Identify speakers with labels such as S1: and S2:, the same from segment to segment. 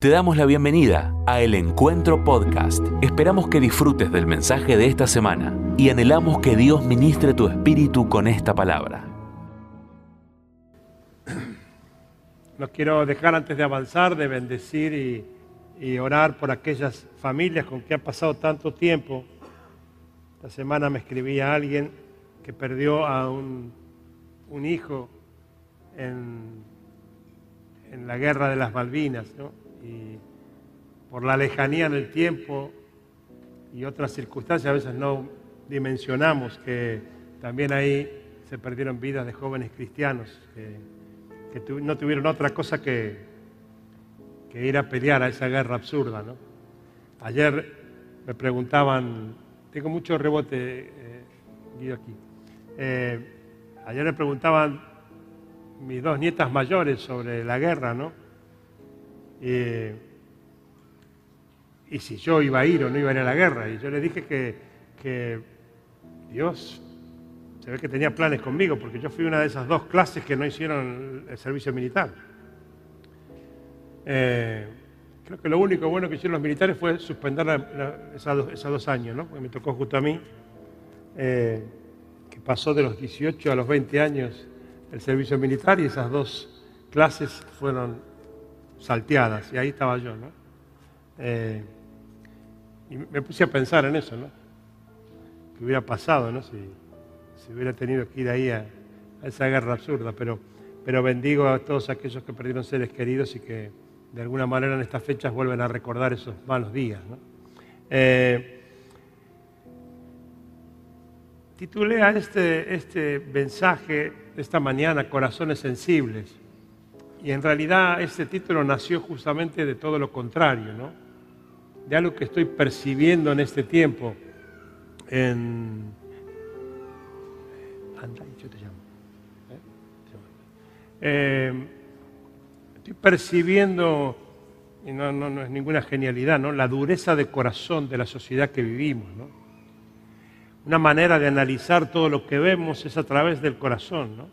S1: Te damos la bienvenida a El Encuentro Podcast. Esperamos que disfrutes del mensaje de esta semana y anhelamos que Dios ministre tu espíritu con esta palabra.
S2: No quiero dejar antes de avanzar de bendecir y, orar por aquellas familias con que ha pasado tanto tiempo. Esta semana me escribía alguien que perdió a un, hijo en la guerra de las Malvinas, ¿no? Y por la lejanía en el tiempo y otras circunstancias a veces no dimensionamos que también ahí se perdieron vidas de jóvenes cristianos que, no tuvieron otra cosa que, ir a pelear a esa guerra absurda. Ayer me preguntaban, tengo mucho rebote, eh, aquí, eh, ayer me preguntaban mis dos nietas mayores sobre la guerra, ¿no? Eh, y si yo iba a ir o no iba a ir a la guerra. Y yo le dije que, Dios se ve que tenía planes conmigo, porque yo fui una de esas dos clases que no hicieron el servicio militar. Eh, creo que lo único bueno que hicieron los militares fue suspender esos dos, años, ¿no? Porque me tocó justo a mí, eh, que pasó de los 18 a los 20 años el servicio militar y esas dos clases fueron salteadas, y ahí estaba yo, ¿no? Eh, y me puse a pensar en eso, ¿no? ¿Qué hubiera pasado, ¿no? Si, hubiera tenido que ir ahí a, esa guerra absurda, pero, pero bendigo a todos aquellos que perdieron seres queridos y que de alguna manera en estas fechas vuelven a recordar esos malos días, ¿no? Eh, a este, este mensaje esta mañana Corazones Sensibles. Y en realidad este título nació justamente de todo lo contrario, ¿no? De algo que estoy percibiendo en este tiempo. Anda, yo te llamo. ¿Eh? Eh, estoy percibiendo, y no, no, no, es ninguna genialidad, ¿no? La dureza de corazón de la sociedad que vivimos, ¿no? Una manera de analizar todo lo que vemos es a través del corazón, ¿no?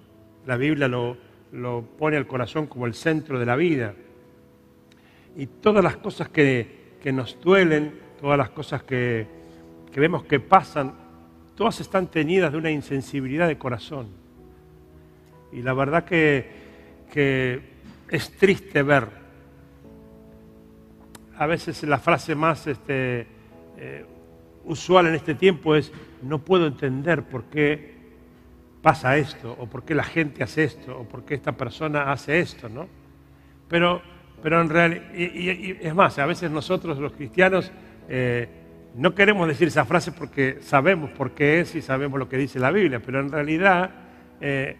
S2: La Biblia lo, lo pone al corazón como el centro de la vida. Y todas las cosas que, nos duelen, todas las cosas que, vemos que pasan, todas están tenidas de una insensibilidad de corazón. Y la verdad que, es triste ver. A veces la frase más este, eh, usual en este tiempo es, no puedo entender por qué pasa esto, o por qué la gente hace esto, o por qué esta persona hace esto, ¿no? Pero, pero en realidad, y, es más, a veces nosotros los cristianos eh, no queremos decir esa frase porque sabemos por qué es y sabemos lo que dice la Biblia, pero en realidad eh,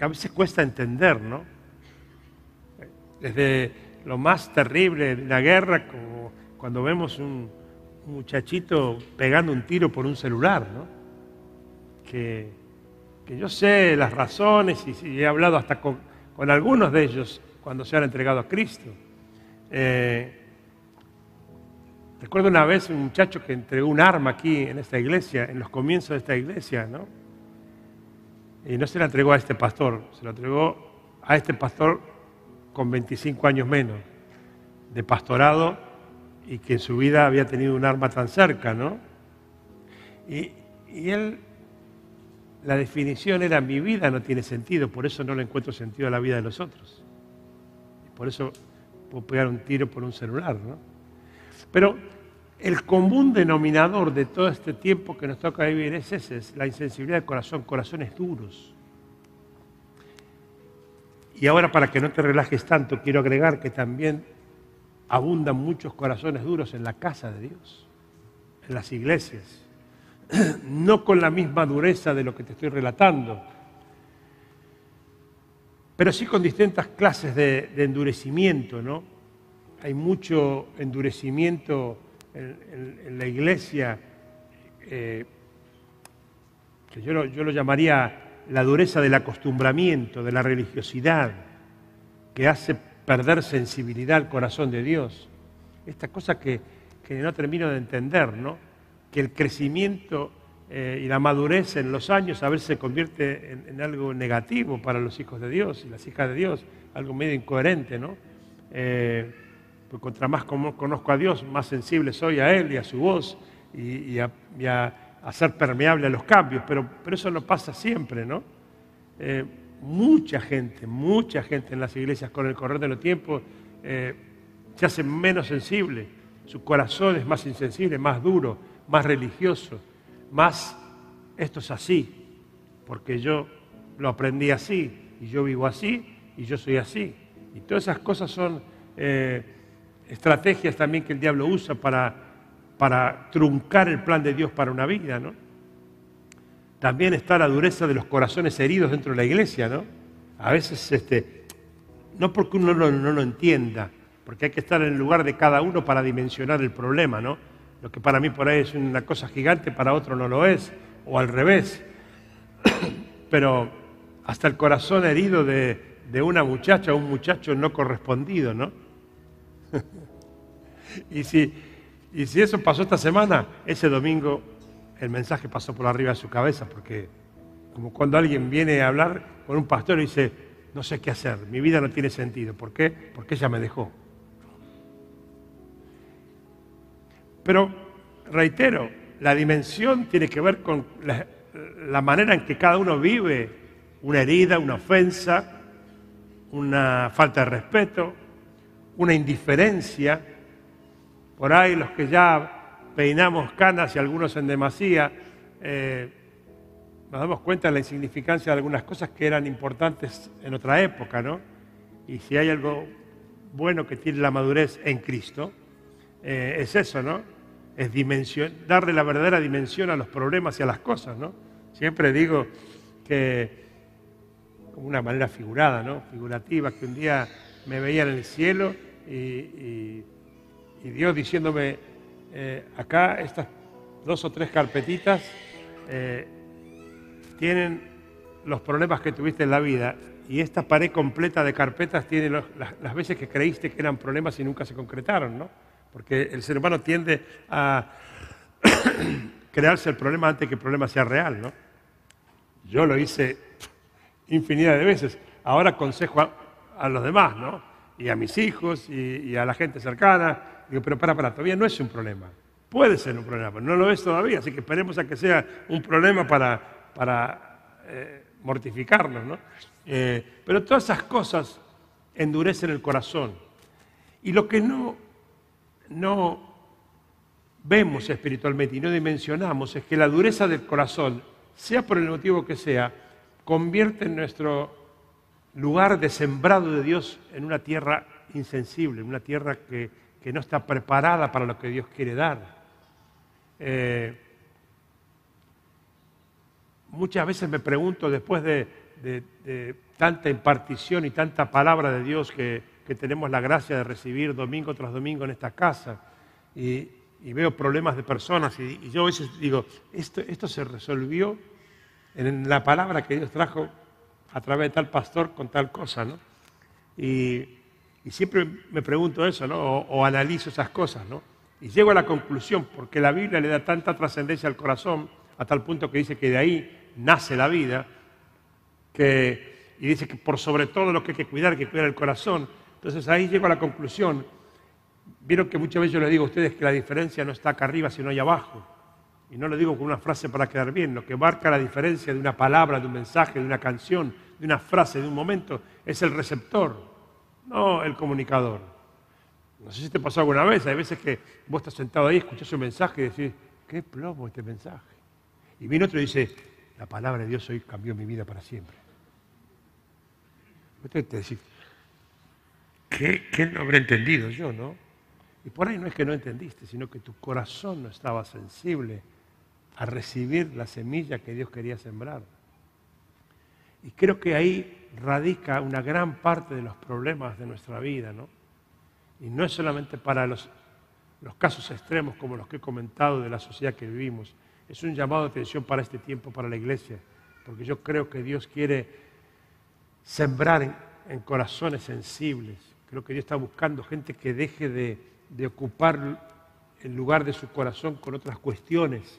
S2: a veces cuesta entender, ¿no? Desde lo más terrible de la guerra, como cuando vemos un, muchachito pegando un tiro por un celular, ¿no? Que, que yo sé las razones y, he hablado hasta con, algunos de ellos cuando se han entregado a Cristo. Eh, recuerdo una vez un muchacho que entregó un arma aquí en esta iglesia, en los comienzos de esta iglesia, ¿no? Y no se la entregó a este pastor, se la entregó a este pastor con 25 años menos de pastorado y que en su vida había tenido un arma tan cerca, ¿no? Y, y él la definición era mi vida no tiene sentido, por eso no le encuentro sentido a la vida de los otros. Por eso puedo pegar un tiro por un celular, ¿no? Pero el común denominador de todo este tiempo que nos toca vivir es ese, es la insensibilidad del corazón, corazones duros. Y ahora para que no te relajes tanto, quiero agregar que también abundan muchos corazones duros en la casa de Dios, en las iglesias no con la misma dureza de lo que te estoy relatando, pero sí con distintas clases de, endurecimiento, ¿no? Hay mucho endurecimiento en, la iglesia, eh, que yo lo, llamaría la dureza del acostumbramiento, de la religiosidad, que hace perder sensibilidad al corazón de Dios. Esta cosa que, que no termino de entender, ¿no? Que el crecimiento eh, y la madurez en los años a veces se convierte en, algo negativo para los hijos de Dios y las hijas de Dios, algo medio incoherente, ¿no? Eh, Porque contra más conozco a Dios, más sensible soy a Él y a su voz y, a, ser permeable a los cambios. Pero, pero eso no pasa siempre, ¿no? Eh, mucha gente, mucha gente en las iglesias con el correr de los tiempos eh, se hace menos sensible. Su corazón es más insensible, más duro, más religioso, más esto es así, porque yo lo aprendí así y yo vivo así y yo soy así. Y todas esas cosas son eh, estrategias también que el diablo usa para, para truncar el plan de Dios para una vida, ¿no? También está la dureza de los corazones heridos dentro de la iglesia, ¿no? A veces, este, no porque uno no, no lo entienda, porque hay que estar en el lugar de cada uno para dimensionar el problema, ¿no? Lo que para mí por ahí es una cosa gigante, para otro no lo es, o al revés. Pero hasta el corazón herido de, una muchacha o un muchacho no correspondido, ¿no? y, si, y si eso pasó esta semana, ese domingo el mensaje pasó por arriba de su cabeza, porque como cuando alguien viene a hablar con un pastor y dice, no sé qué hacer, mi vida no tiene sentido. ¿Por qué? Porque ella me dejó. Pero, reitero, la dimensión tiene que ver con la, manera en que cada uno vive una herida, una ofensa, una falta de respeto, una indiferencia. Por ahí los que ya peinamos canas y algunos en demasía, eh, nos damos cuenta de la insignificancia de algunas cosas que eran importantes en otra época, ¿no? Y si hay algo bueno que tiene la madurez en Cristo, eh, es eso, ¿no? Es darle la verdadera dimensión a los problemas y a las cosas, ¿no? Siempre digo que como una manera figurada, ¿no? figurativa, que un día me veía en el cielo y, Dios diciéndome, eh, acá estas dos o tres carpetitas eh, tienen los problemas que tuviste en la vida y esta pared completa de carpetas tiene las, veces que creíste que eran problemas y nunca se concretaron, ¿no? Porque el ser humano tiende a crearse el problema antes que el problema sea real, ¿no? Yo lo hice infinidad de veces. Ahora aconsejo a, los demás, ¿no? Y a mis hijos y, a la gente cercana. Digo, pero para, para, todavía no es un problema. Puede ser un problema, pero no lo es todavía. Así que esperemos a que sea un problema para, para eh, mortificarnos, ¿no? Eh, pero todas esas cosas endurecen el corazón. Y lo que no, no vemos espiritualmente y no dimensionamos es que la dureza del corazón, sea por el motivo que sea, convierte nuestro lugar de sembrado de Dios en una tierra insensible, en una tierra que, no está preparada para lo que Dios quiere dar. Eh, muchas veces me pregunto, después de, tanta impartición y tanta palabra de Dios que, tenemos la gracia de recibir domingo tras domingo en esta casa, y, veo problemas de personas, y, y, yo a veces digo, esto, esto se resolvió en la palabra que Dios trajo a través de tal pastor con tal cosa, ¿no? Y, siempre me pregunto eso, ¿no? O, analizo esas cosas, ¿no? Y llego a la conclusión, porque la Biblia le da tanta trascendencia al corazón, a tal punto que dice que de ahí nace la vida, que, y dice que por sobre todo lo que hay que cuidar, que cuidar el corazón. Entonces ahí llego a la conclusión. Vieron que muchas veces yo les digo a ustedes que la diferencia no está acá arriba, sino ahí abajo y no lo digo con una frase para quedar bien, lo que marca la diferencia de una palabra, de un mensaje, de una canción, de una frase, de un momento, es el receptor, no el comunicador. No sé si te pasó alguna vez, hay veces que vos estás sentado ahí, escuchás un mensaje y decís, qué plomo este mensaje. Y viene otro y dice, la palabra de Dios hoy cambió mi vida para siempre. Usted te decís, ¿qué, ¿qué no habré entendido yo, no? Y por ahí no es que no entendiste, sino que tu corazón no estaba sensible a recibir la semilla que Dios quería sembrar. Y creo que ahí radica una gran parte de los problemas de nuestra vida, ¿no? Y no es solamente para los casos extremos como los que he comentado de la sociedad que vivimos, es un llamado de atención para este tiempo, para la iglesia, porque yo creo que Dios quiere sembrar en, corazones sensibles. Creo que Dios está buscando gente que deje de, ocupar el lugar de su corazón con otras cuestiones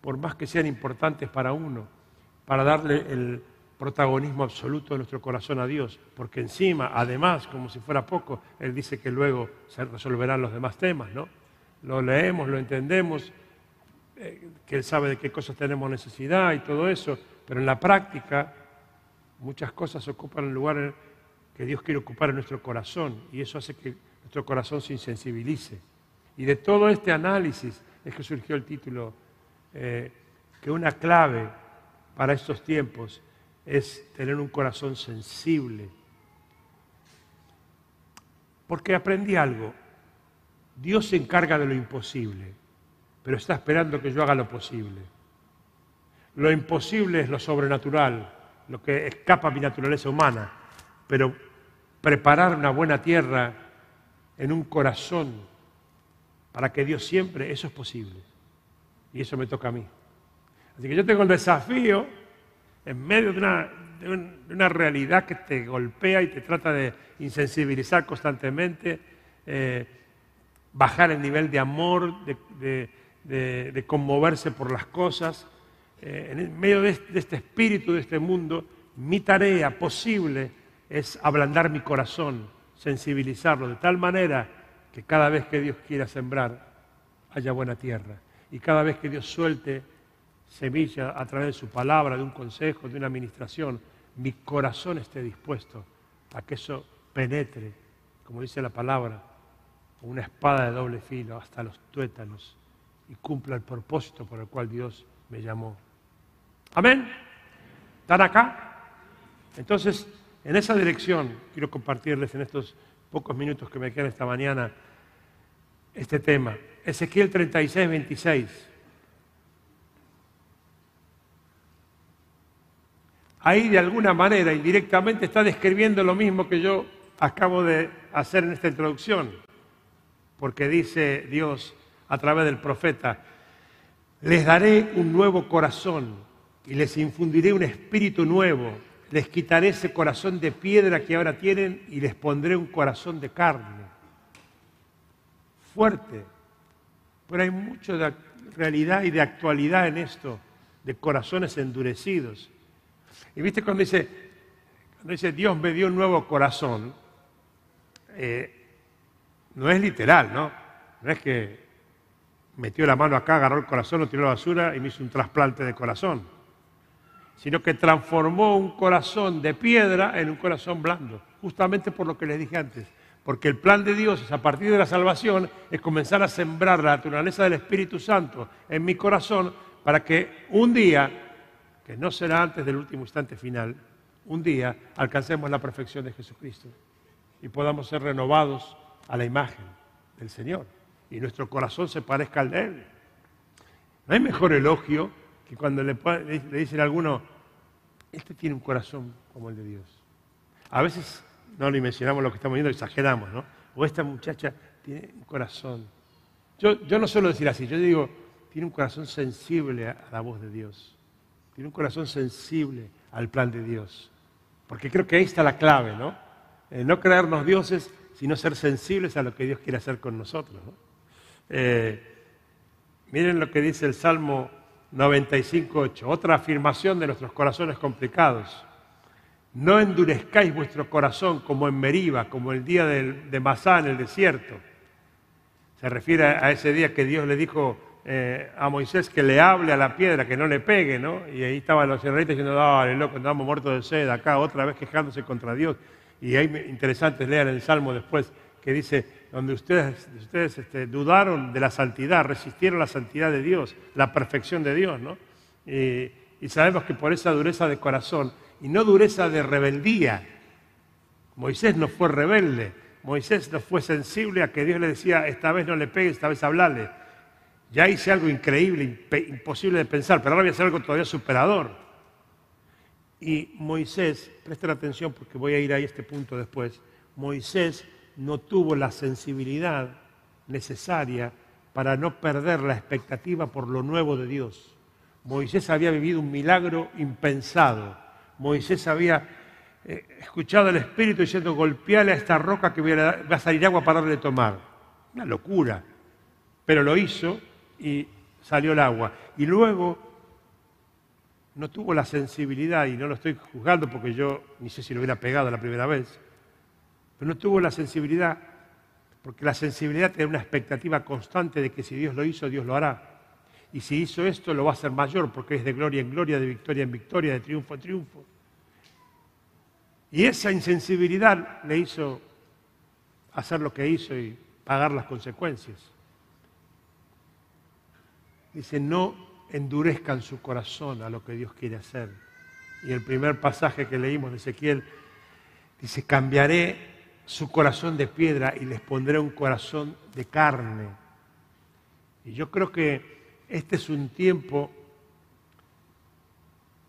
S2: por más que sean importantes para uno, para darle protagonismo absoluto de nuestro corazón a Dios, porque encima, además, como si fuera poco, Él dice que luego se resolverán los demás temas, ¿no? Lo leemos, lo entendemos, eh, que Él sabe de qué cosas tenemos necesidad y todo eso, pero en la práctica muchas cosas ocupan el lugar que Dios quiere ocupar en nuestro corazón y eso hace que nuestro corazón se insensibilice. Y de todo este análisis es que surgió el título, eh, que una clave para estos tiempos es tener un corazón sensible. Porque aprendí algo. Dios se encarga de lo imposible, pero está esperando que yo haga lo posible. Lo imposible es lo sobrenatural, lo que escapa a mi naturaleza humana, pero preparar una buena tierra en un corazón para que Dios siempre, eso es posible. Y eso me toca a mí. Así que yo tengo el desafío en medio de una, realidad que te golpea y te trata de insensibilizar constantemente, eh, bajar el nivel de amor, de, conmoverse por las cosas. Eh, en medio de este espíritu, de este mundo, mi tarea posible es ablandar mi corazón, sensibilizarlo, de tal manera que cada vez que Dios quiera sembrar haya buena tierra. Y cada vez que Dios suelte semilla a través de su palabra, de un consejo, de una administración, mi corazón esté dispuesto a que eso penetre, como dice la palabra, una espada de doble filo hasta los tuétanos y cumpla el propósito por el cual Dios me llamó. Amén. ¿Están acá? Entonces, en esa dirección quiero compartirles en estos pocos minutos que me quedan esta mañana este tema. Ezequiel 36, 26. ahí de alguna manera indirectamente está describiendo lo mismo que yo acabo de hacer en esta introducción, porque dice Dios a través del profeta, les daré un nuevo corazón y les infundiré un espíritu nuevo, les quitaré ese corazón de piedra que ahora tienen y les pondré un corazón de carne. Fuerte, pero hay mucho de realidad y de actualidad en esto, de corazones endurecidos. Y viste cuando dice, cuando dice Dios me dio un nuevo corazón, eh, no es literal, ¿no? No es que metió la mano acá, agarró el corazón, lo tiró a la basura y me hizo un trasplante de corazón, sino que transformó un corazón de piedra en un corazón blando, justamente por lo que les dije antes. Porque el plan de Dios es a partir de la salvación, es comenzar a sembrar la naturaleza del Espíritu Santo en mi corazón para que un día que no será antes del último instante final, un día alcancemos la perfección de Jesucristo y podamos ser renovados a la imagen del Señor y nuestro corazón se parezca al de Él. No hay mejor elogio que cuando le, dicen a alguno, este tiene un corazón como el de Dios. A veces no le mencionamos lo que estamos viendo, exageramos, ¿no? O esta muchacha tiene un corazón. Yo, yo no suelo decir así, yo digo, tiene un corazón sensible a la voz de Dios. Tiene un corazón sensible al plan de Dios. Porque creo que ahí está la clave, ¿no? Eh, no creernos dioses, sino ser sensibles a lo que Dios quiere hacer con nosotros. Eh, miren lo que dice el Salmo 95.8, otra afirmación de nuestros corazones complicados. No endurezcáis vuestro corazón como en Meriba, como el día de Masá en el desierto. Se refiere a ese día que Dios le dijo, eh, a Moisés que le hable a la piedra, que no le pegue, ¿no? Y ahí estaban los israelitas diciendo, dale, loco, andamos muertos de sed acá, otra vez quejándose contra Dios. Y hay interesante leer el Salmo después, que dice, donde ustedes, ustedes este, dudaron de la santidad, resistieron la santidad de Dios, la perfección de Dios, ¿no? Y, sabemos que por esa dureza de corazón, y no dureza de rebeldía, Moisés no fue rebelde, Moisés no fue sensible a que Dios le decía, esta vez no le pegue, esta vez hablale ya hice algo increíble, imposible de pensar, pero ahora voy a hacer algo todavía superador. Y Moisés, presten atención porque voy a ir a este punto después, Moisés no tuvo la sensibilidad necesaria para no perder la expectativa por lo nuevo de Dios. Moisés había vivido un milagro impensado. Moisés había eh, escuchado al Espíritu diciendo, golpeale a esta roca que va a salir agua para darle tomar. Una locura. Pero lo hizo y salió el agua. Y luego no tuvo la sensibilidad, y no lo estoy juzgando porque yo ni sé si lo hubiera pegado la primera vez, pero no tuvo la sensibilidad, porque la sensibilidad tiene una expectativa constante de que si Dios lo hizo, Dios lo hará. Y si hizo esto, lo va a hacer mayor, porque es de gloria en gloria, de victoria en victoria, de triunfo en triunfo. Y esa insensibilidad le hizo hacer lo que hizo y pagar las consecuencias. Dice, no endurezcan su corazón a lo que Dios quiere hacer. Y el primer pasaje que leímos de Ezequiel dice, cambiaré su corazón de piedra y les pondré un corazón de carne. Y yo creo que este es un tiempo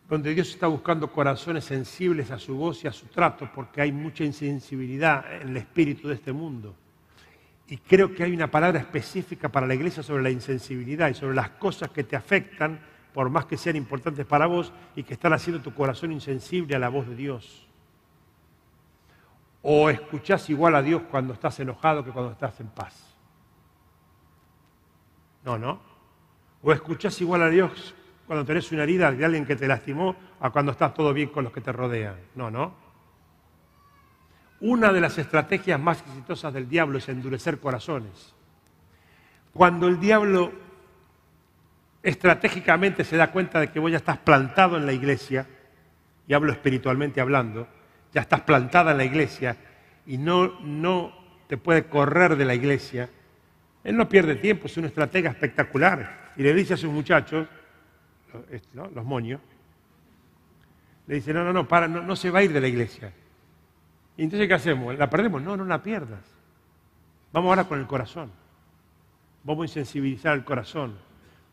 S2: donde Dios está buscando corazones sensibles a su voz y a su trato, porque hay mucha insensibilidad en el espíritu de este mundo. Y creo que hay una palabra específica para la iglesia sobre la insensibilidad y sobre las cosas que te afectan, por más que sean importantes para vos, y que están haciendo tu corazón insensible a la voz de Dios. O escuchás igual a Dios cuando estás enojado que cuando estás en paz. No, no. O escuchás igual a Dios cuando tenés una herida de alguien que te lastimó a cuando estás todo bien con los que te rodean. No, no. Una de las estrategias más exitosas del diablo es endurecer corazones. Cuando el diablo estratégicamente se da cuenta de que vos ya estás plantado en la iglesia, y hablo espiritualmente hablando, ya estás plantada en la iglesia y no, no te puede correr de la iglesia, él no pierde tiempo, es una estratega espectacular. Y le dice a sus muchachos, los moños, le dice, no, no, no, para, no, se va a ir de la iglesia. Y entonces, ¿qué hacemos? ¿La perdemos? No, no la pierdas. Vamos ahora con el corazón. Vamos a insensibilizar el corazón.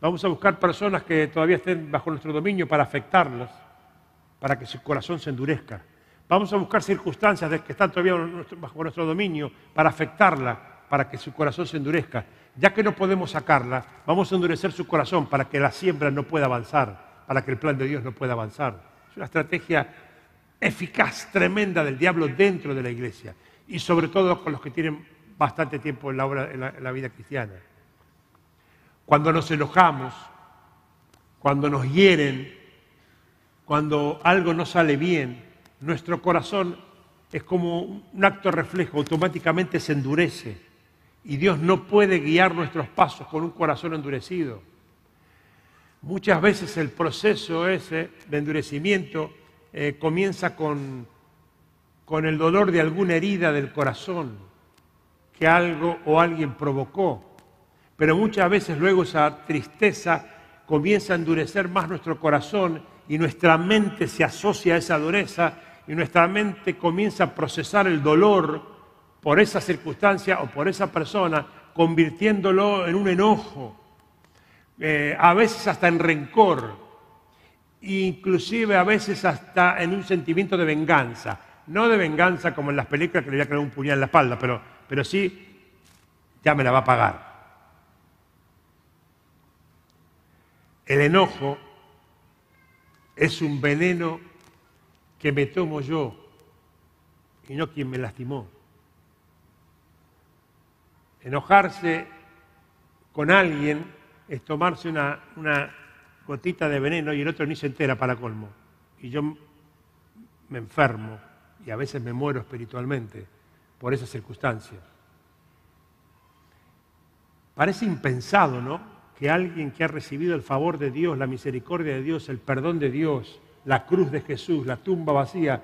S2: Vamos a buscar personas que todavía estén bajo nuestro dominio para afectarlos, para que su corazón se endurezca. Vamos a buscar circunstancias de que están todavía bajo nuestro dominio para afectarla, para que su corazón se endurezca ya que no podemos sacarla, vamos a endurecer su corazón para que la siembra no pueda avanzar, para que el plan de Dios no pueda avanzar. Es una estrategia eficaz, tremenda del diablo dentro de la iglesia y sobre todo con los que tienen bastante tiempo en la, en la vida cristiana. Cuando nos enojamos, cuando nos hieren, cuando algo no sale bien, nuestro corazón es como un acto reflejo, automáticamente se endurece y Dios no puede guiar nuestros pasos con un corazón endurecido. Muchas veces el proceso ese de endurecimiento eh, comienza con, con el dolor de alguna herida del corazón que algo o alguien provocó. Pero muchas veces luego esa tristeza comienza a endurecer más nuestro corazón y nuestra mente se asocia a esa dureza y nuestra mente comienza a procesar el dolor por esa circunstancia o por esa persona, convirtiéndolo en un enojo, eh, a veces hasta en rencor, inclusive a veces hasta en un sentimiento de venganza. No de venganza como en las películas que le voy a crear un puñal en la espalda, pero, pero sí, ya me la va a pagar. El enojo es un veneno que me tomo yo y no quien me lastimó. Enojarse con alguien es tomarse una, gotita de veneno y el otro ni se entera para colmo. Y yo me enfermo y a veces me muero espiritualmente por esas circunstancias. Parece impensado, ¿no? Que alguien que ha recibido el favor de Dios, la misericordia de Dios, el perdón de Dios, la cruz de Jesús, la tumba vacía,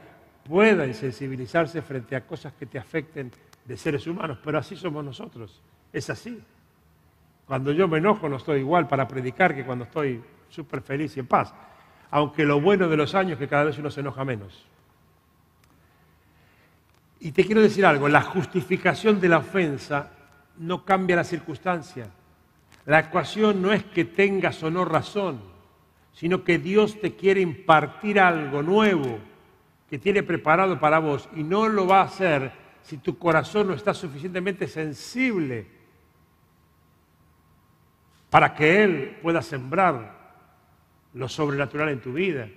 S2: pueda insensibilizarse frente a cosas que te afecten de seres humanos, pero así somos nosotros, es así. Cuando yo me enojo no estoy igual para predicar que cuando estoy súper feliz y en paz, aunque lo bueno de los años es que cada vez uno se enoja menos. Y te quiero decir algo, la justificación de la ofensa no cambia la circunstancia. La ecuación no es que tengas o no razón, sino que Dios te quiere impartir algo nuevo que tiene preparado para vos y no lo va a hacer si tu corazón no está suficientemente sensible para que Él pueda sembrar lo sobrenatural en tu vida.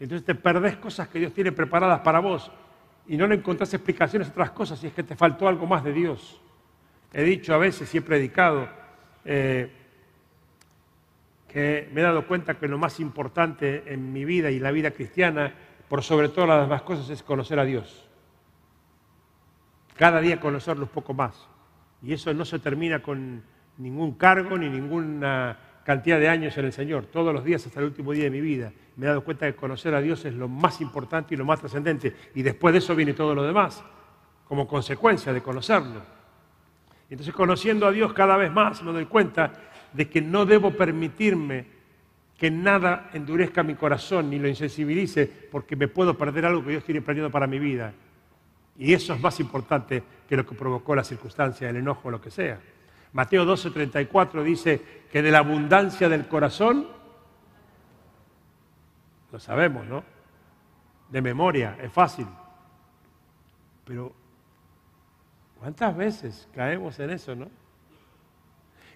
S2: Entonces te perdés cosas que Dios tiene preparadas para vos y no le encontrás explicaciones a otras cosas si es que te faltó algo más de Dios. He dicho a veces y he predicado eh, que me he dado cuenta que lo más importante en mi vida y la vida cristiana, por sobre todas las demás cosas, es conocer a Dios. Cada día conocerlo un poco más. Y eso no se termina con ningún cargo ni ninguna cantidad de años en el Señor. Todos los días hasta el último día de mi vida me he dado cuenta que conocer a Dios es lo más importante y lo más trascendente. Y después de eso viene todo lo demás, como consecuencia de conocerlo. Entonces, conociendo a Dios cada vez más, me doy cuenta de que no debo permitirme que nada endurezca mi corazón ni lo insensibilice, porque me puedo perder algo que Dios tiene planeado para mi vida. Y eso es más importante que lo que provocó la circunstancia, el enojo o lo que sea. Mateo 12:34 dice que de la abundancia del corazón, lo sabemos, ¿no? De memoria, es fácil. Pero, ¿cuántas veces caemos en eso, no?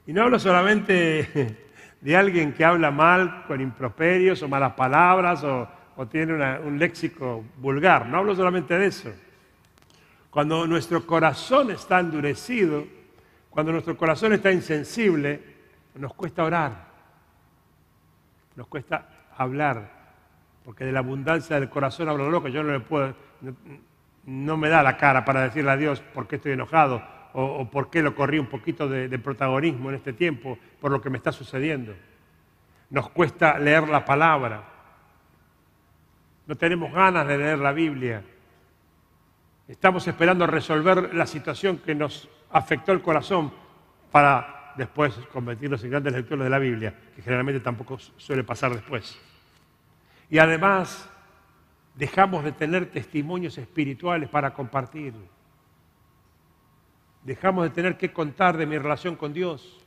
S2: Y no hablo solamente de alguien que habla mal con improperios o malas palabras o, tiene un léxico vulgar, no hablo solamente de eso. Cuando nuestro corazón está endurecido, cuando nuestro corazón está insensible, nos cuesta orar, nos cuesta hablar, porque de la abundancia del corazón hablo loco, yo no le puedo, no, me da la cara para decirle a Dios por qué estoy enojado o, por qué lo corrí un poquito de, de protagonismo en este tiempo por lo que me está sucediendo. Nos cuesta leer la palabra, no tenemos ganas de leer la Biblia. Estamos esperando resolver la situación que nos afectó el corazón para después convertirnos en grandes lectores de la Biblia, que generalmente tampoco suele pasar después. Y además dejamos de tener testimonios espirituales para compartir. Dejamos de tener que contar de mi relación con Dios.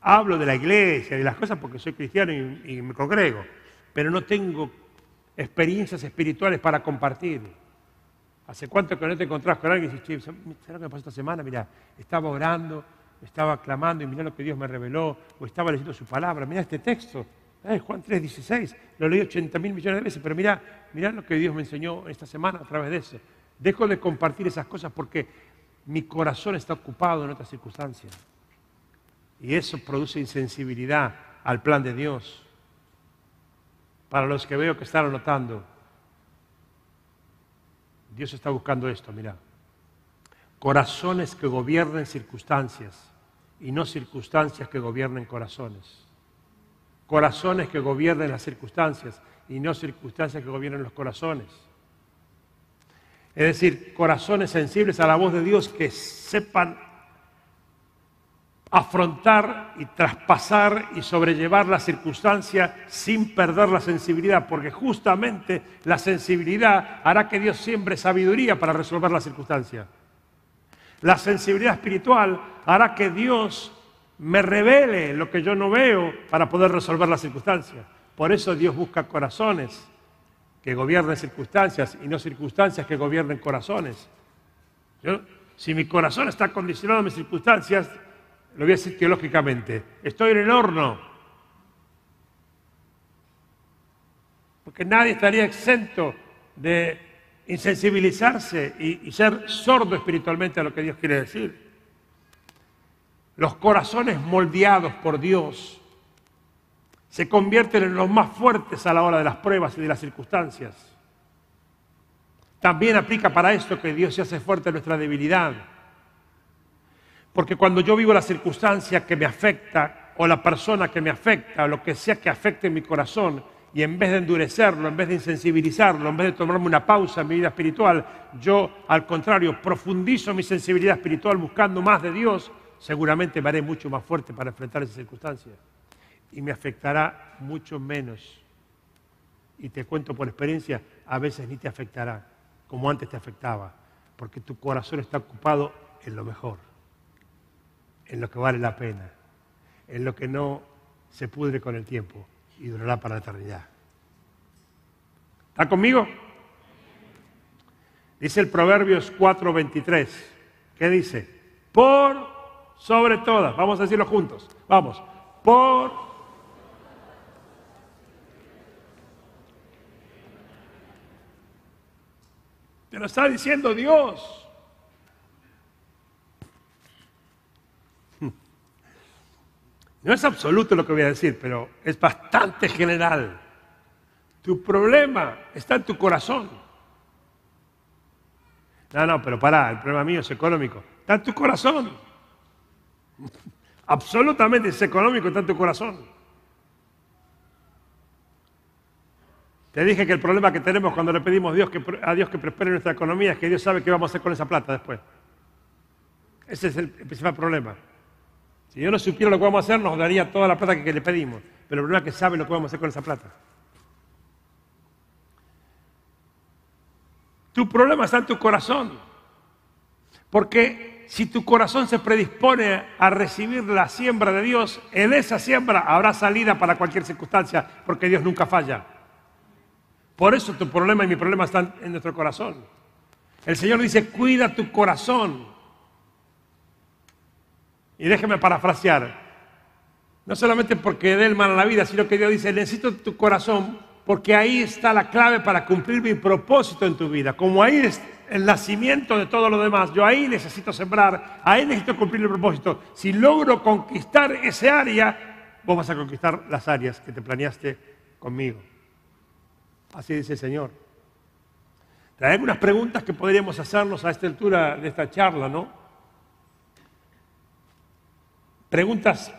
S2: Hablo de la iglesia, de las cosas porque soy cristiano y, me congrego, pero no tengo experiencias espirituales para compartir. ¿Hace cuánto que no te encontrás con alguien y dices, ¿sabes lo que me pasó esta semana? Mira, estaba orando, estaba clamando y mirá lo que Dios me reveló, o estaba leyendo su palabra, mira este texto, eh, Juan 3:16, lo leí 80 mil millones de veces, pero mira, mira lo que Dios me enseñó esta semana a través de eso. Dejo de compartir esas cosas porque mi corazón está ocupado en otras circunstancias. Y eso produce insensibilidad al plan de Dios. Para los que veo que están anotando, Dios está buscando esto, mira. Corazones que gobiernen circunstancias y no circunstancias que gobiernen corazones. Corazones que gobiernen las circunstancias y no circunstancias que gobiernen los corazones. Es decir, corazones sensibles a la voz de Dios que sepan afrontar y traspasar y sobrellevar la circunstancia sin perder la sensibilidad, porque justamente la sensibilidad hará que Dios siembre sabiduría para resolver la circunstancia. La sensibilidad espiritual hará que Dios me revele lo que yo no veo para poder resolver la circunstancia. Por eso Dios busca corazones que gobiernen circunstancias y no circunstancias que gobiernen corazones. si mi corazón está condicionado a mis circunstancias, lo voy a decir teológicamente, estoy en el horno. Porque nadie estaría exento de insensibilizarse y ser sordo espiritualmente a lo que Dios quiere decir. Los corazones moldeados por Dios se convierten en los más fuertes a la hora de las pruebas y de las circunstancias. También aplica para esto que Dios se hace fuerte en nuestra debilidad. Porque cuando yo vivo la circunstancia que me afecta o la persona que me afecta o lo que sea que afecte mi corazón y en vez de endurecerlo, en vez de insensibilizarlo, en vez de tomarme una pausa en mi vida espiritual, yo al contrario profundizo mi sensibilidad espiritual buscando más de Dios, seguramente me haré mucho más fuerte para enfrentar esa circunstancia y me afectará mucho menos. Y te cuento por experiencia, a veces ni te afectará como antes te afectaba, porque tu corazón está ocupado en lo mejor en lo que vale la pena, en lo que no se pudre con el tiempo y durará para la eternidad. ¿Está conmigo? Dice el Proverbios 4:23. ¿Qué dice? Por sobre todas. Vamos a decirlo juntos. Vamos. Por Lo está diciendo Dios. No es absoluto lo que voy a decir, pero es bastante general. Tu problema está en tu corazón. No, no, pero pará, el problema mío es económico. Está en tu corazón. Absolutamente es económico, está en tu corazón. Te dije que el problema que tenemos cuando le pedimos a Dios que, a Dios que prospere nuestra economía es que Dios sabe qué vamos a hacer con esa plata después. Ese es el principal problema. Si yo no supiera lo que vamos a hacer, nos daría toda la plata que, que le pedimos. Pero el problema es que sabe lo que vamos a hacer con esa plata. Tu problema está en tu corazón. Porque si tu corazón se predispone a recibir la siembra de Dios, en esa siembra habrá salida para cualquier circunstancia, porque Dios nunca falla. Por eso tu problema y mi problema están en nuestro corazón. El Señor dice, cuida tu corazón. Y déjeme parafrasear. No solamente porque dé el mal a la vida, sino que Dios dice, necesito tu corazón porque ahí está la clave para cumplir mi propósito en tu vida. Como ahí es el nacimiento de todo lo demás, yo ahí necesito sembrar, ahí necesito cumplir el propósito. Si logro conquistar ese área, vos vas a conquistar las áreas que te planeaste conmigo. Así dice el Señor. Hay algunas preguntas que podríamos hacernos a esta altura de esta charla, ¿no? Preguntas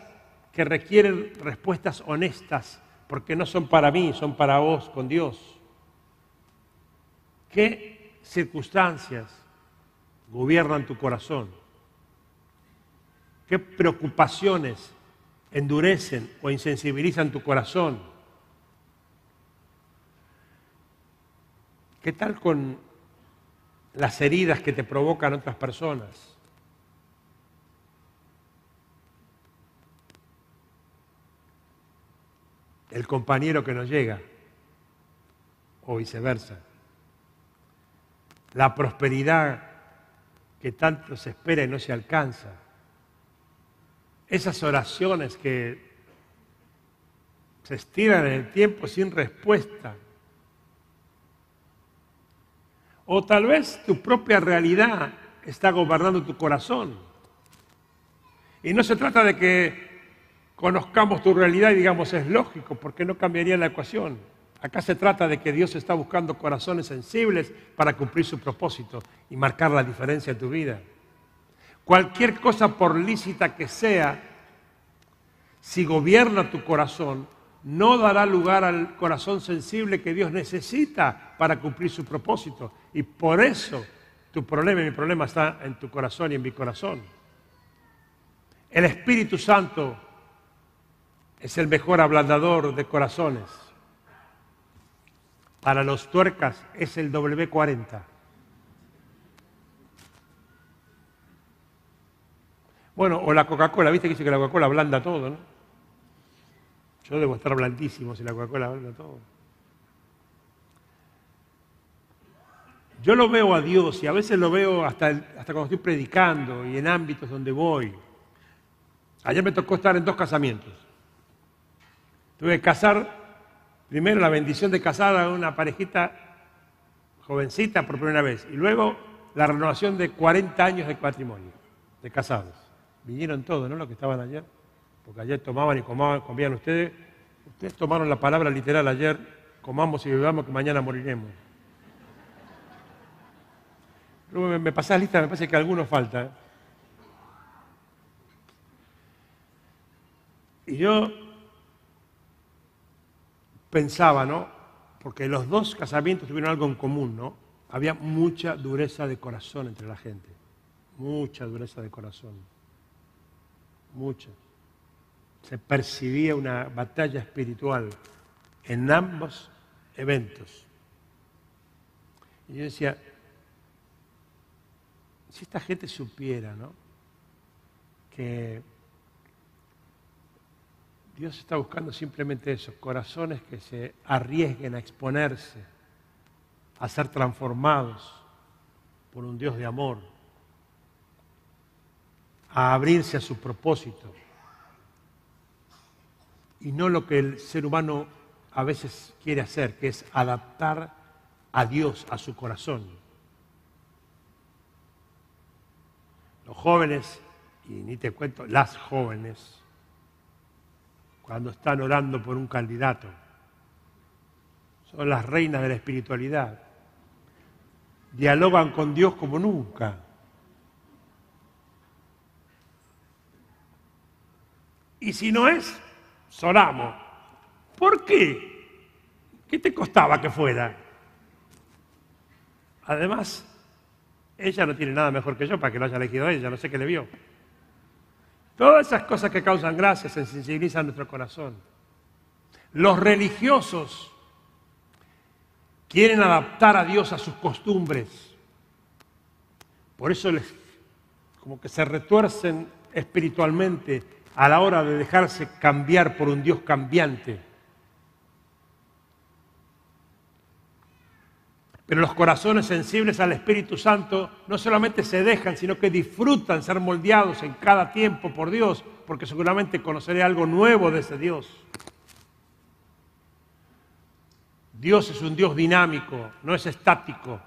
S2: que requieren respuestas honestas, porque no son para mí, son para vos con Dios. ¿Qué circunstancias gobiernan tu corazón? ¿Qué preocupaciones endurecen o insensibilizan tu corazón? ¿Qué tal con las heridas que te provocan otras personas? El compañero que nos llega, o viceversa. La prosperidad que tanto se espera y no se alcanza. Esas oraciones que se estiran en el tiempo sin respuesta o tal vez tu propia realidad está gobernando tu corazón. Y no se trata de que conozcamos tu realidad y digamos es lógico, porque no cambiaría la ecuación. Acá se trata de que Dios está buscando corazones sensibles para cumplir su propósito y marcar la diferencia en tu vida. Cualquier cosa por lícita que sea, si gobierna tu corazón, no dará lugar al corazón sensible que Dios necesita para cumplir su propósito. Y por eso tu problema y mi problema está en tu corazón y en mi corazón. El Espíritu Santo es el mejor ablandador de corazones. Para los tuercas es el W40. Bueno, o la Coca-Cola, viste que dice que la Coca-Cola ablanda todo, ¿no? Yo debo estar blandísimo si la Coca-Cola ablanda todo. Yo lo veo a Dios y a veces lo veo hasta, hasta cuando estoy predicando y en ámbitos donde voy. Ayer me tocó estar en dos casamientos. Tuve que casar, primero la bendición de casar a una parejita jovencita por primera vez y luego la renovación de 40 años de patrimonio, de casados. Vinieron todos, ¿no? Los que estaban ayer, porque ayer tomaban y comaban, comían ustedes. Ustedes tomaron la palabra literal ayer, comamos y bebamos que mañana moriremos. Luego me, pasás lista, me parece que alguno falta. ¿eh? Y yo pensaba, ¿no? Porque los dos casamientos tuvieron algo en común, ¿no? Había mucha dureza de corazón entre la gente. Mucha dureza de corazón. Mucha. Se percibía una batalla espiritual en ambos eventos. Y yo decía, si esta gente supiera, ¿no? Que Dios está buscando simplemente esos corazones que se arriesguen a exponerse, a ser transformados por un Dios de amor, a abrirse a su propósito, y no lo que el ser humano a veces quiere hacer, que es adaptar a Dios a su corazón. Los jóvenes, y ni te cuento, las jóvenes, cuando están orando por un candidato. Son las reinas de la espiritualidad. Dialogan con Dios como nunca. Y si no es, sonamos. ¿Por qué? ¿Qué te costaba que fuera? Además, ella no tiene nada mejor que yo para que lo haya elegido ella, no sé qué le vio. Todas esas cosas que causan gracia sensibilizan nuestro corazón. Los religiosos quieren adaptar a Dios a sus costumbres. Por eso les, como que se retuercen espiritualmente a la hora de dejarse cambiar por un Dios cambiante. Pero los corazones sensibles al Espíritu Santo no solamente se dejan, sino que disfrutan ser moldeados en cada tiempo por Dios, porque seguramente conoceré algo nuevo de ese Dios. Dios es un Dios dinámico, no es estático.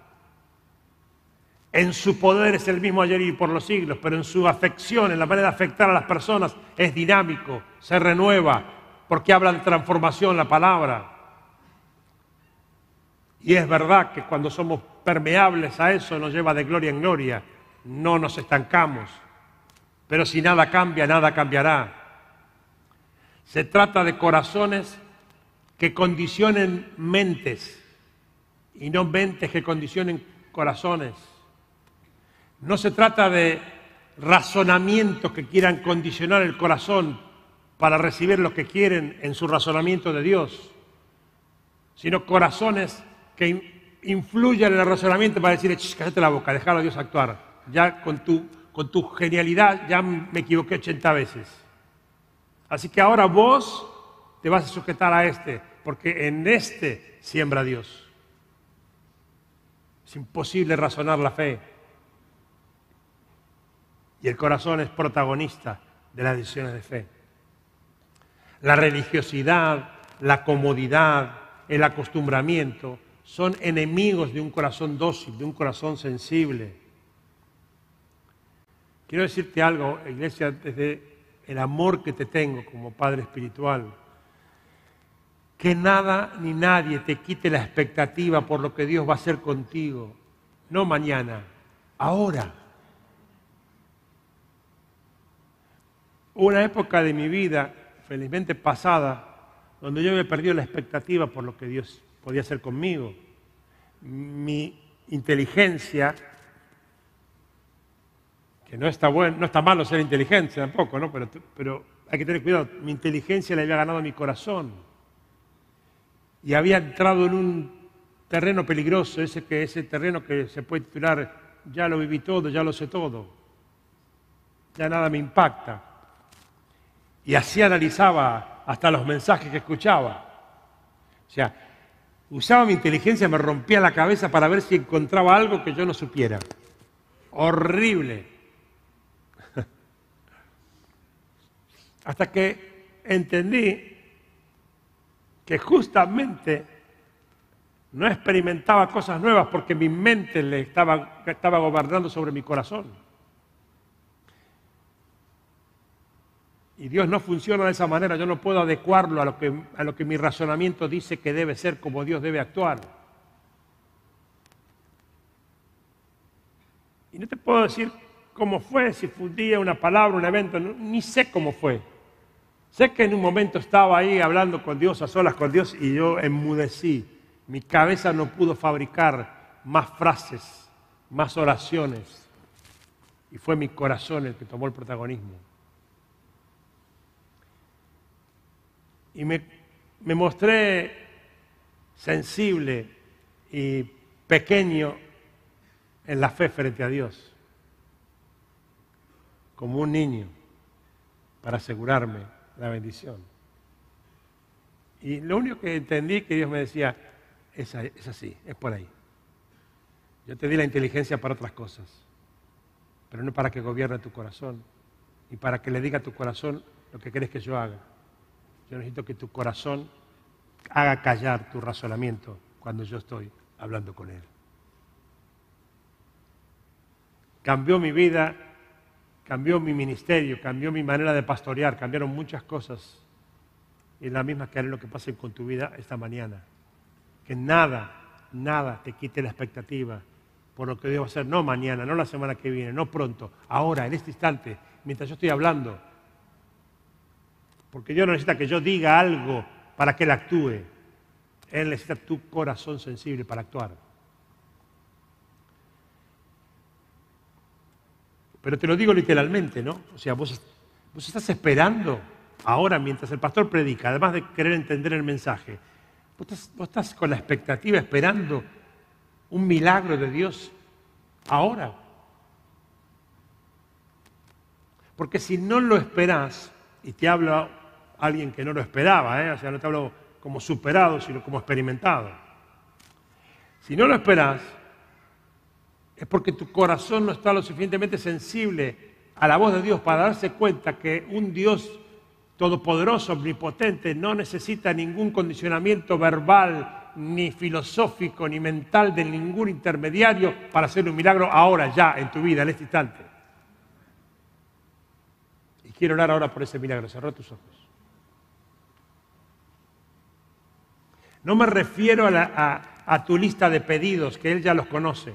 S2: En su poder es el mismo ayer y por los siglos, pero en su afección, en la manera de afectar a las personas, es dinámico, se renueva, porque habla de transformación la palabra. Y es verdad que cuando somos permeables a eso nos lleva de gloria en gloria, no nos estancamos. Pero si nada cambia, nada cambiará. Se trata de corazones que condicionen mentes y no mentes que condicionen corazones. No se trata de razonamientos que quieran condicionar el corazón para recibir lo que quieren en su razonamiento de Dios, sino corazones que influyan en el razonamiento para decir, cállate la boca, déjalo a Dios actuar. Ya con tu, con tu genialidad ya me equivoqué 80 veces. Así que ahora vos te vas a sujetar a este, porque en este siembra Dios. Es imposible razonar la fe. Y el corazón es protagonista de las decisiones de fe. La religiosidad, la comodidad, el acostumbramiento son enemigos de un corazón dócil, de un corazón sensible. Quiero decirte algo, iglesia, desde el amor que te tengo como Padre Espiritual, que nada ni nadie te quite la expectativa por lo que Dios va a hacer contigo, no mañana, ahora. Hubo una época de mi vida, felizmente pasada, donde yo me perdido la expectativa por lo que Dios podía hacer conmigo. Mi inteligencia, que no está, bueno, no está malo ser inteligente tampoco, ¿no? pero, pero hay que tener cuidado, mi inteligencia le había ganado mi corazón y había entrado en un terreno peligroso, ese, que, ese terreno que se puede titular, ya lo viví todo, ya lo sé todo, ya nada me impacta. Y así analizaba hasta los mensajes que escuchaba. O sea, usaba mi inteligencia, me rompía la cabeza para ver si encontraba algo que yo no supiera. Horrible. Hasta que entendí que justamente no experimentaba cosas nuevas porque mi mente le estaba, estaba gobernando sobre mi corazón. Y Dios no funciona de esa manera, yo no puedo adecuarlo a lo que, a lo que mi razonamiento dice que debe ser, como Dios debe actuar. Y no te puedo decir cómo fue, si fue un día, una palabra, un evento, ni sé cómo fue. Sé que en un momento estaba ahí hablando con Dios, a solas con Dios, y yo enmudecí. Mi cabeza no pudo fabricar más frases, más oraciones. Y fue mi corazón el que tomó el protagonismo. Y me, mostré sensible y pequeño en la fe frente a Dios, como un niño, para asegurarme la bendición. Y lo único que entendí que Dios me decía, es, es así, es por ahí. Yo te di la inteligencia para otras cosas, pero no para que gobierne tu corazón, y para que le diga a tu corazón lo que quieres que yo haga. Yo necesito que tu corazón haga callar tu razonamiento cuando yo estoy hablando con Él. Cambió mi vida, cambió mi ministerio, cambió mi manera de pastorear, cambiaron muchas cosas Y la misma que haré lo que pase con tu vida esta mañana. Que nada, nada te quite la expectativa por lo que Dios va a hacer, no mañana, no la semana que viene, no pronto, ahora, en este instante, mientras yo estoy hablando. Porque Dios no necesita que yo diga algo para que Él actúe. Él necesita tu corazón sensible para actuar. Pero te lo digo literalmente, ¿no? O sea, vos, vos estás esperando ahora mientras el pastor predica, además de querer entender el mensaje, vos estás, vos estás con la expectativa esperando un milagro de Dios ahora. Porque si no lo esperás, y te habla alguien que no lo esperaba, ¿eh? o sea, no te hablo como superado, sino como experimentado. Si no lo esperás, es porque tu corazón no está lo suficientemente sensible a la voz de Dios para darse cuenta que un Dios todopoderoso, omnipotente, no necesita ningún condicionamiento verbal, ni filosófico, ni mental de ningún intermediario para hacer un milagro ahora, ya, en tu vida, en este instante. Y quiero orar ahora por ese milagro. Cerró tus ojos. No me refiero a, a tu lista de pedidos, que Él ya los conoce,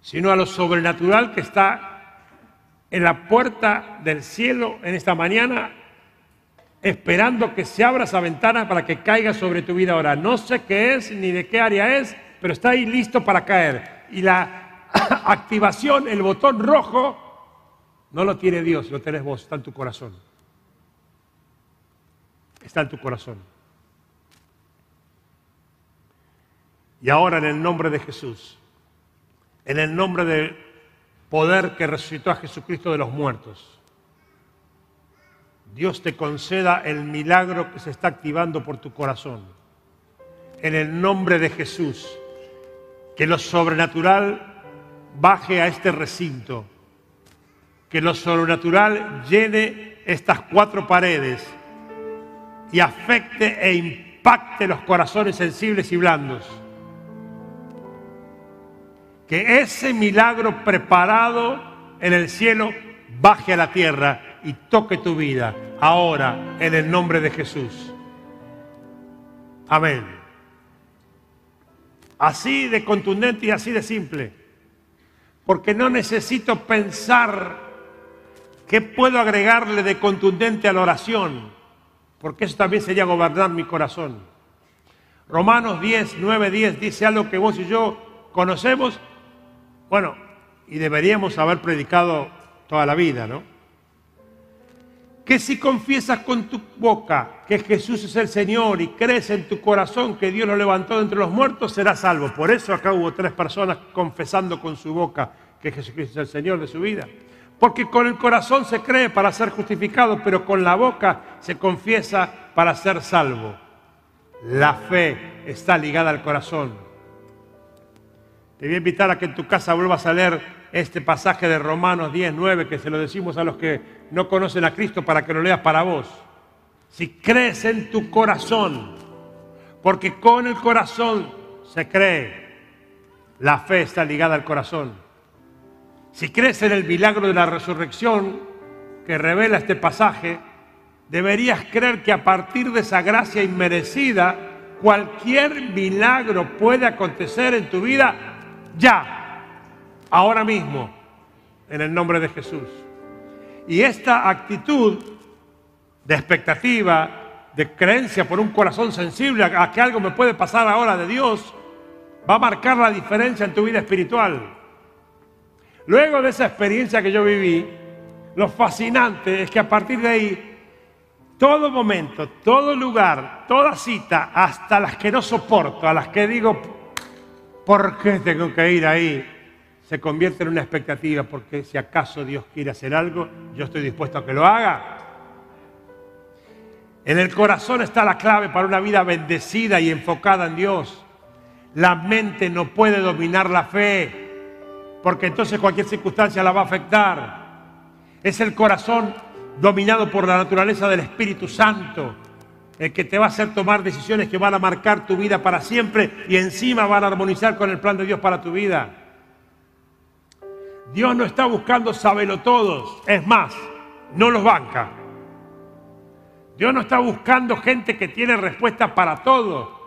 S2: sino a lo sobrenatural que está en la puerta del cielo en esta mañana esperando que se abra esa ventana para que caiga sobre tu vida ahora. No sé qué es ni de qué área es, pero está ahí listo para caer. Y la activación, el botón rojo, no lo tiene Dios, lo tenés vos, está en tu corazón. Está en tu corazón. Y ahora en el nombre de Jesús, en el nombre del poder que resucitó a Jesucristo de los muertos, Dios te conceda el milagro que se está activando por tu corazón. En el nombre de Jesús, que lo sobrenatural baje a este recinto, que lo sobrenatural llene estas cuatro paredes y afecte e impacte los corazones sensibles y blandos. Que ese milagro preparado en el cielo baje a la tierra y toque tu vida ahora en el nombre de Jesús. Amén. Así de contundente y así de simple. Porque no necesito pensar qué puedo agregarle de contundente a la oración. Porque eso también sería gobernar mi corazón. Romanos 10, 9, 10 dice algo que vos y yo conocemos. Bueno, y deberíamos haber predicado toda la vida, ¿no? que si confiesas con tu boca que Jesús es el Señor y crees en tu corazón que Dios lo levantó entre los muertos, serás salvo. Por eso acá hubo tres personas confesando con su boca que Jesucristo es el Señor de su vida. Porque con el corazón se cree para ser justificado, pero con la boca se confiesa para ser salvo. La fe está ligada al corazón. Te voy a invitar a que en tu casa vuelvas a leer este pasaje de Romanos 10, 9, que se lo decimos a los que no conocen a Cristo para que lo leas para vos. Si crees en tu corazón, porque con el corazón se cree, la fe está ligada al corazón. Si crees en el milagro de la resurrección que revela este pasaje, deberías creer que a partir de esa gracia inmerecida, cualquier milagro puede acontecer en tu vida ya ahora mismo, en el nombre de Jesús. Y esta actitud de expectativa, de creencia por un corazón sensible a que algo me puede pasar ahora de Dios, va a marcar la diferencia en tu vida espiritual. Luego de esa experiencia que yo viví, lo fascinante es que a partir de ahí, todo momento, todo lugar, toda cita, hasta las que no soporto, a las que digo, ¿por qué tengo que ir ahí? se convierte en una expectativa, porque si acaso Dios quiere hacer algo, yo estoy dispuesto a que lo haga. En el corazón está la clave para una vida bendecida y enfocada en Dios. La mente no puede dominar la fe, porque entonces cualquier circunstancia la va a afectar. Es el corazón dominado por la naturaleza del Espíritu Santo, el que te va a hacer tomar decisiones que van a marcar tu vida para siempre y encima van a armonizar con el plan de Dios para tu vida. Dios no está buscando saberlo todos, es más, no los banca. Dios no está buscando gente que tiene respuesta para todo.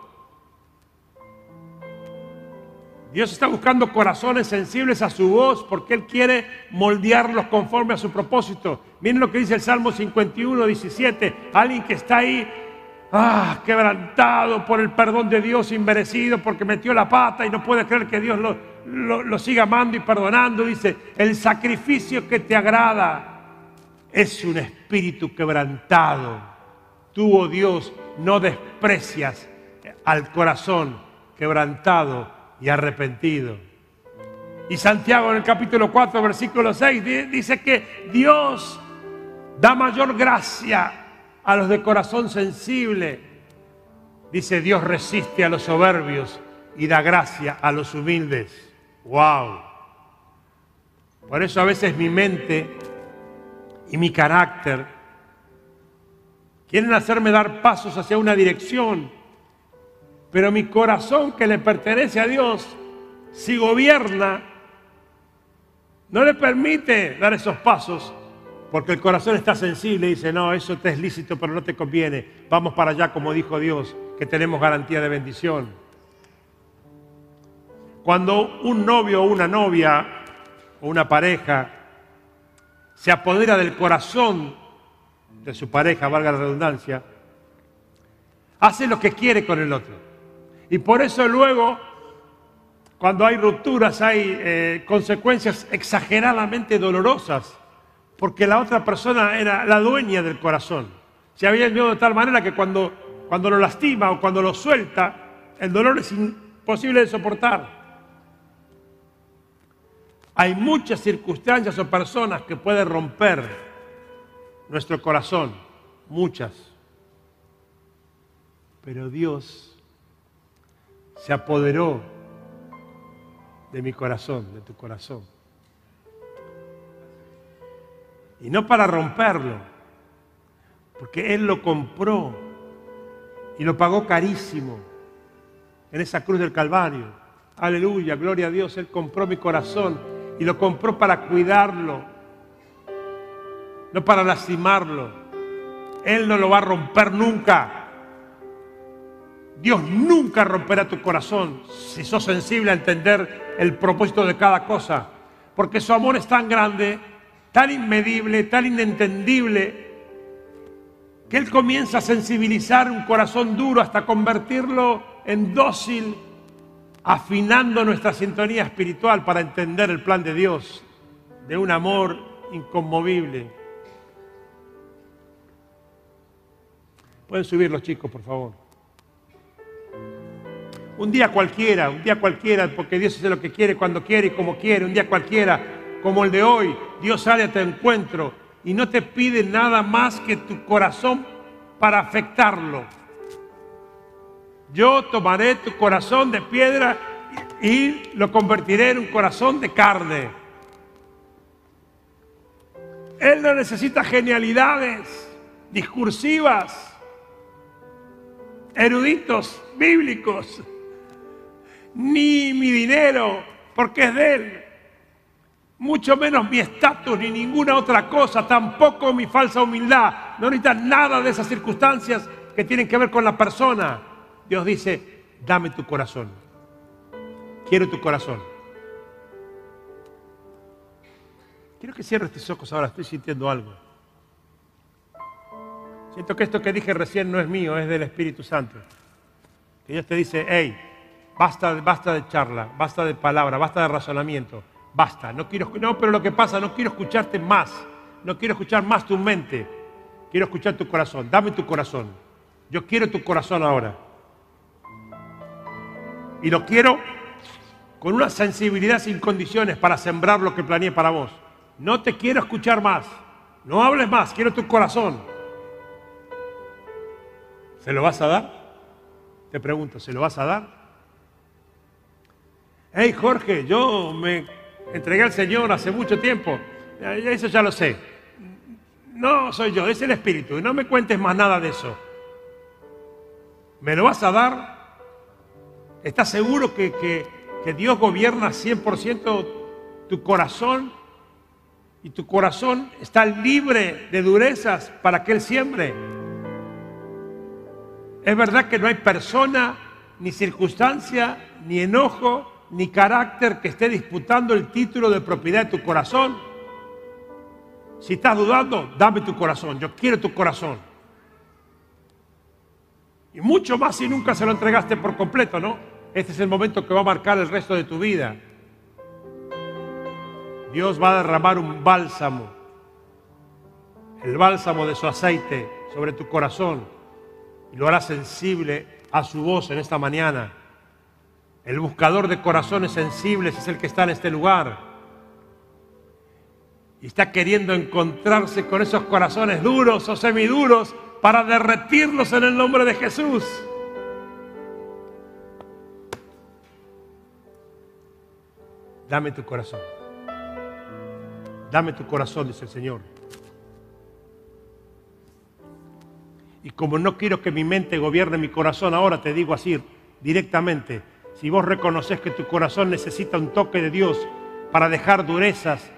S2: Dios está buscando corazones sensibles a su voz porque Él quiere moldearlos conforme a su propósito. Miren lo que dice el Salmo 51, 17. Alguien que está ahí, ah, quebrantado por el perdón de Dios inmerecido porque metió la pata y no puede creer que Dios lo, lo, siga amando y perdonando. Dice, el sacrificio que te agrada es un espíritu quebrantado. Tú, oh Dios, no desprecias al corazón quebrantado y arrepentido. Y Santiago en el capítulo 4, versículo 6 dice que Dios da mayor gracia a los de corazón sensible. Dice Dios resiste a los soberbios y da gracia a los humildes. ¡Wow! Por eso a veces mi mente y mi carácter quieren hacerme dar pasos hacia una dirección pero mi corazón que le pertenece a Dios, si gobierna, no le permite dar esos pasos, porque el corazón está sensible y dice, no, eso te es lícito, pero no te conviene. Vamos para allá, como dijo Dios, que tenemos garantía de bendición. Cuando un novio o una novia o una pareja se apodera del corazón de su pareja, valga la redundancia, hace lo que quiere con el otro. Y por eso luego, cuando hay rupturas, hay eh, consecuencias exageradamente dolorosas, porque la otra persona era la dueña del corazón. Se había enviado de tal manera que cuando, cuando lo lastima o cuando lo suelta, el dolor es imposible de soportar. Hay muchas circunstancias o personas que pueden romper nuestro corazón, muchas. Pero Dios se apoderó de mi corazón, de tu corazón. Y no para romperlo, porque Él lo compró y lo pagó carísimo en esa cruz del Calvario. Aleluya, gloria a Dios, Él compró mi corazón y lo compró para cuidarlo, no para lastimarlo. Él no lo va a romper nunca. Dios nunca romperá tu corazón si sos sensible a entender el propósito de cada cosa. Porque su amor es tan grande, tan inmedible, tan inentendible, que Él comienza a sensibilizar un corazón duro hasta convertirlo en dócil, afinando nuestra sintonía espiritual para entender el plan de Dios, de un amor inconmovible. Pueden subir los chicos, por favor. Un día cualquiera, un día cualquiera, porque Dios hace lo que quiere, cuando quiere y como quiere, un día cualquiera, como el de hoy, Dios sale a tu encuentro y no te pide nada más que tu corazón para afectarlo. Yo tomaré tu corazón de piedra y lo convertiré en un corazón de carne. Él no necesita genialidades discursivas, eruditos bíblicos ni mi dinero, porque es de Él. Mucho menos mi estatus ni ninguna otra cosa, tampoco mi falsa humildad. No necesitas nada de esas circunstancias que tienen que ver con la persona. Dios dice, dame tu corazón. Quiero tu corazón. Quiero que cierres tus ojos ahora, estoy sintiendo algo. Siento que esto que dije recién no es mío, es del Espíritu Santo. Que Dios te dice, hey, Basta, basta de charla, basta de palabra, basta de razonamiento. Basta. No, quiero, no, pero lo que pasa, no quiero escucharte más. No quiero escuchar más tu mente. Quiero escuchar tu corazón. Dame tu corazón. Yo quiero tu corazón ahora. Y lo quiero con una sensibilidad sin condiciones para sembrar lo que planeé para vos. No te quiero escuchar más. No hables más. Quiero tu corazón. ¿Se lo vas a dar? Te pregunto, ¿se lo vas a dar? hey Jorge, yo me entregué al Señor hace mucho tiempo, eso ya lo sé. No soy yo, es el Espíritu, y no me cuentes más nada de eso. ¿Me lo vas a dar? ¿Estás seguro que, que Dios gobierna 100% tu corazón? Y tu corazón está libre de durezas para que Él siembre. Es verdad que no hay persona, ni circunstancia, ni enojo, ni carácter que esté disputando el título de propiedad de tu corazón. Si estás dudando, dame tu corazón. Yo quiero tu corazón. Y mucho más si nunca se lo entregaste por completo, ¿no? Este es el momento que va a marcar el resto de tu vida. Dios va a derramar un bálsamo, el bálsamo de su aceite sobre tu corazón y lo hará sensible a su voz en esta mañana. El buscador de corazones sensibles es el que está en este lugar. Y está queriendo encontrarse con esos corazones duros o semiduros para derretirlos en el nombre de Jesús. Dame tu corazón. Dame tu corazón, dice el Señor. Y como no quiero que mi mente gobierne mi corazón, ahora te digo así directamente, si vos reconoces que tu corazón necesita un toque de Dios para dejar durezas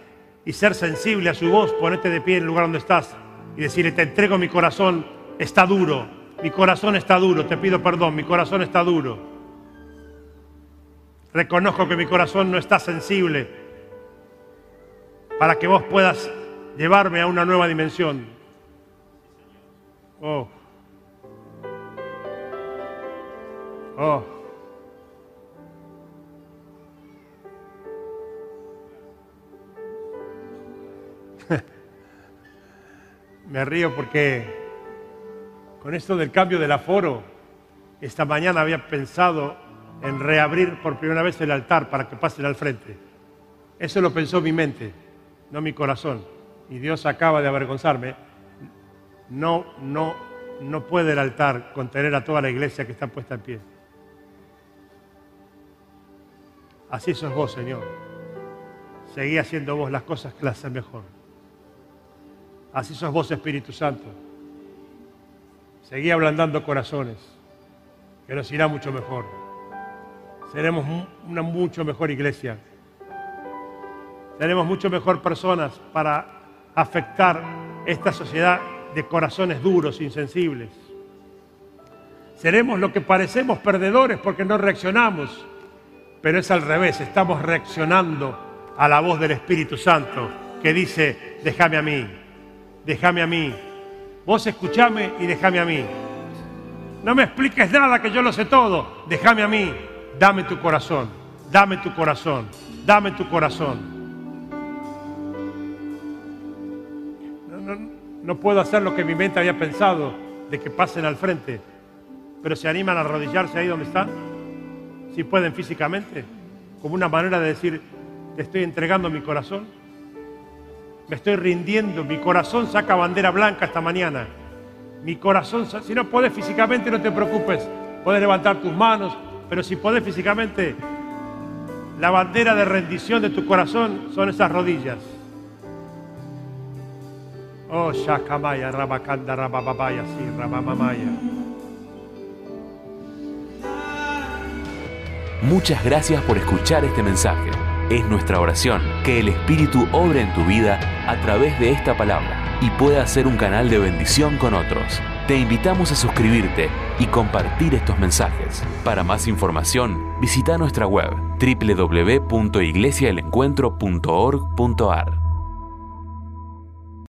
S2: y ser sensible a su voz, ponete de pie en el lugar donde estás y decirle, te entrego mi corazón, está duro, mi corazón está duro, te pido perdón, mi corazón está duro. Reconozco que mi corazón no está sensible para que vos puedas llevarme a una nueva dimensión. Oh. Oh. Me río porque con esto del cambio del aforo, esta mañana había pensado en reabrir por primera vez el altar para que pasen al frente. Eso lo pensó mi mente, no mi corazón. Y Dios acaba de avergonzarme. No, no, no puede el altar contener a toda la iglesia que está puesta en pie. Así sos vos, Señor. Seguí haciendo vos las cosas que las hacen mejor. Así sos vos, Espíritu Santo. Seguí ablandando corazones, que nos irá mucho mejor. Seremos una mucho mejor iglesia. Seremos mucho mejor personas para afectar esta sociedad de corazones duros, insensibles. Seremos lo que parecemos perdedores porque no reaccionamos, pero es al revés, estamos reaccionando a la voz del Espíritu Santo que dice, déjame a mí, déjame a mí. Vos escuchame y déjame a mí. No me expliques nada que yo lo sé todo. Déjame a mí. Dame tu corazón. Dame tu corazón. Dame tu corazón. No, puedo hacer lo que mi mente había pensado de que pasen al frente. Pero se animan a arrodillarse ahí donde están. Si pueden físicamente. Como una manera de decir, te estoy entregando mi corazón. Me estoy rindiendo. Mi corazón saca bandera blanca esta mañana. Mi corazón, si no puedes físicamente, no te preocupes. Puedes levantar tus manos, pero si puedes físicamente, la bandera de rendición de tu corazón son esas rodillas. Oh, Shakamaya, Rabakanda, Rabababaya, sí, Rabamamaya.
S1: Muchas gracias por escuchar este mensaje. Es nuestra oración que el Espíritu obre en tu vida a través de esta palabra y pueda ser un canal de bendición con otros. Te invitamos a suscribirte y compartir estos mensajes. Para más información, visita nuestra web www.iglesiaelencuentro.org.ar.